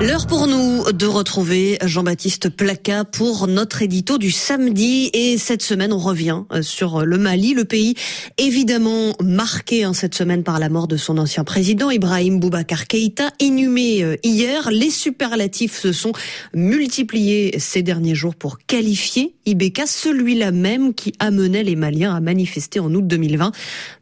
L'heure pour nous de retrouver Jean-Baptiste Placa pour notre édito du samedi. Et cette semaine, on revient euh, sur le Mali, le pays évidemment marqué hein, cette semaine par la mort de son ancien président, Ibrahim Boubacar Keïta, inhumé euh, hier. Les superlatifs se sont multipliés ces derniers jours pour qualifier Ibeka, celui-là même qui amenait les Maliens à manifester en août 2020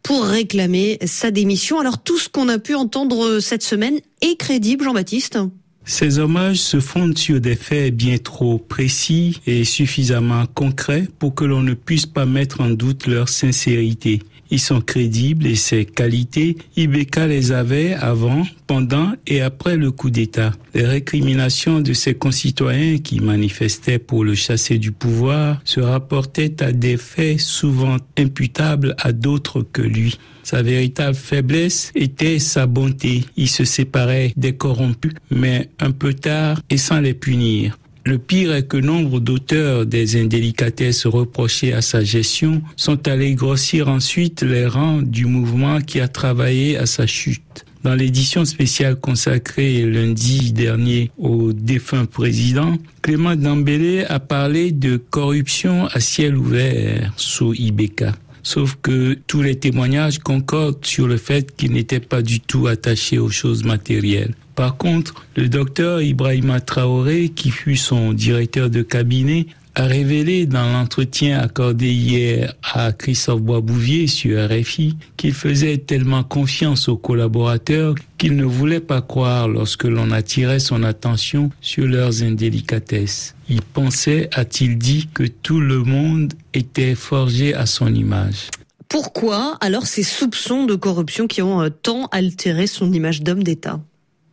pour réclamer sa démission. Alors tout ce qu'on a pu entendre cette semaine est crédible, Jean-Baptiste? Ces hommages se fondent sur des faits bien trop précis et suffisamment concrets pour que l'on ne puisse pas mettre en doute leur sincérité. Ils sont crédibles et ses qualités, Ibeka les avait avant, pendant et après le coup d'État. Les récriminations de ses concitoyens qui manifestaient pour le chasser du pouvoir se rapportaient à des faits souvent imputables à d'autres que lui. Sa véritable faiblesse était sa bonté. Il se séparait des corrompus, mais un peu tard et sans les punir. Le pire est que nombre d'auteurs des indélicatesses reprochées à sa gestion sont allés grossir ensuite les rangs du mouvement qui a travaillé à sa chute. Dans l'édition spéciale consacrée lundi dernier au défunt président, Clément Dambélé a parlé de corruption à ciel ouvert sous Ibeka. Sauf que tous les témoignages concordent sur le fait qu'il n'était pas du tout attaché aux choses matérielles. Par contre, le docteur Ibrahima Traoré, qui fut son directeur de cabinet, a révélé dans l'entretien accordé hier à Christophe Boisbouvier sur RFI qu'il faisait tellement confiance aux collaborateurs qu'il ne voulait pas croire lorsque l'on attirait son attention sur leurs indélicatesses. Il pensait, a-t-il dit, que tout le monde était forgé à son image. Pourquoi alors ces soupçons de corruption qui ont euh, tant altéré son image d'homme d'État?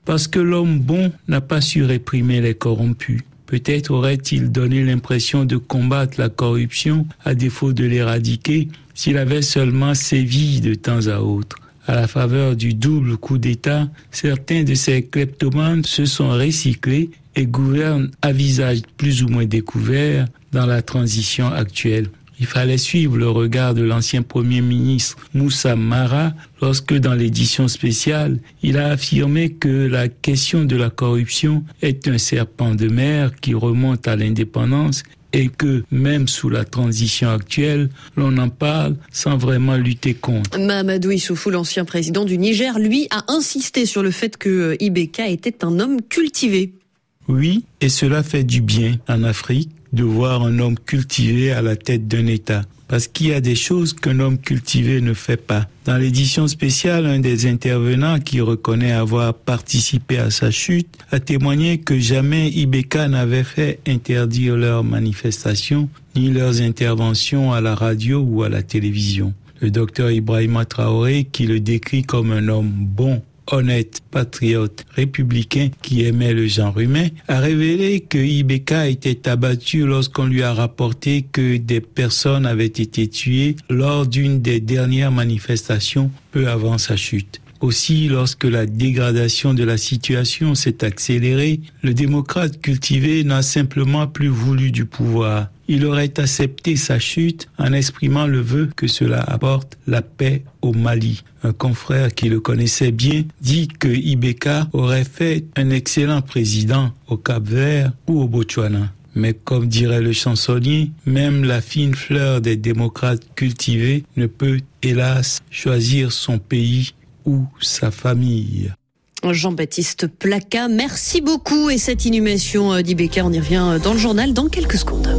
Parce que l'homme bon n'a pas su réprimer les corrompus. Peut-être aurait-il donné l'impression de combattre la corruption à défaut de l'éradiquer s'il avait seulement sévi de temps à autre. À la faveur du double coup d'État, certains de ces kleptomanes se sont recyclés et gouvernent à visage plus ou moins découvert dans la transition actuelle. Il fallait suivre le regard de l'ancien Premier ministre Moussa Mara lorsque dans l'édition spéciale, il a affirmé que la question de la corruption est un serpent de mer qui remonte à l'indépendance et que même sous la transition actuelle, l'on en parle sans vraiment lutter contre. Mahamadou Issoufou, l'ancien président du Niger, lui a insisté sur le fait que Ibeka était un homme cultivé. Oui, et cela fait du bien en Afrique de voir un homme cultivé à la tête d'un État. Parce qu'il y a des choses qu'un homme cultivé ne fait pas. Dans l'édition spéciale, un des intervenants qui reconnaît avoir participé à sa chute a témoigné que jamais Ibeka n'avait fait interdire leurs manifestations ni leurs interventions à la radio ou à la télévision. Le docteur Ibrahima Traoré, qui le décrit comme un homme bon honnête, patriote, républicain qui aimait le genre humain, a révélé que Ibeka était abattu lorsqu'on lui a rapporté que des personnes avaient été tuées lors d'une des dernières manifestations peu avant sa chute. Aussi, lorsque la dégradation de la situation s'est accélérée, le démocrate cultivé n'a simplement plus voulu du pouvoir. Il aurait accepté sa chute en exprimant le vœu que cela apporte la paix au Mali. Un confrère qui le connaissait bien dit que Ibeka aurait fait un excellent président au Cap Vert ou au Botswana. Mais comme dirait le chansonnier, même la fine fleur des démocrates cultivés ne peut, hélas, choisir son pays sa famille. Jean-Baptiste Placa, merci beaucoup. Et cette inhumation euh, d'Ibeka, on y revient dans le journal dans quelques secondes.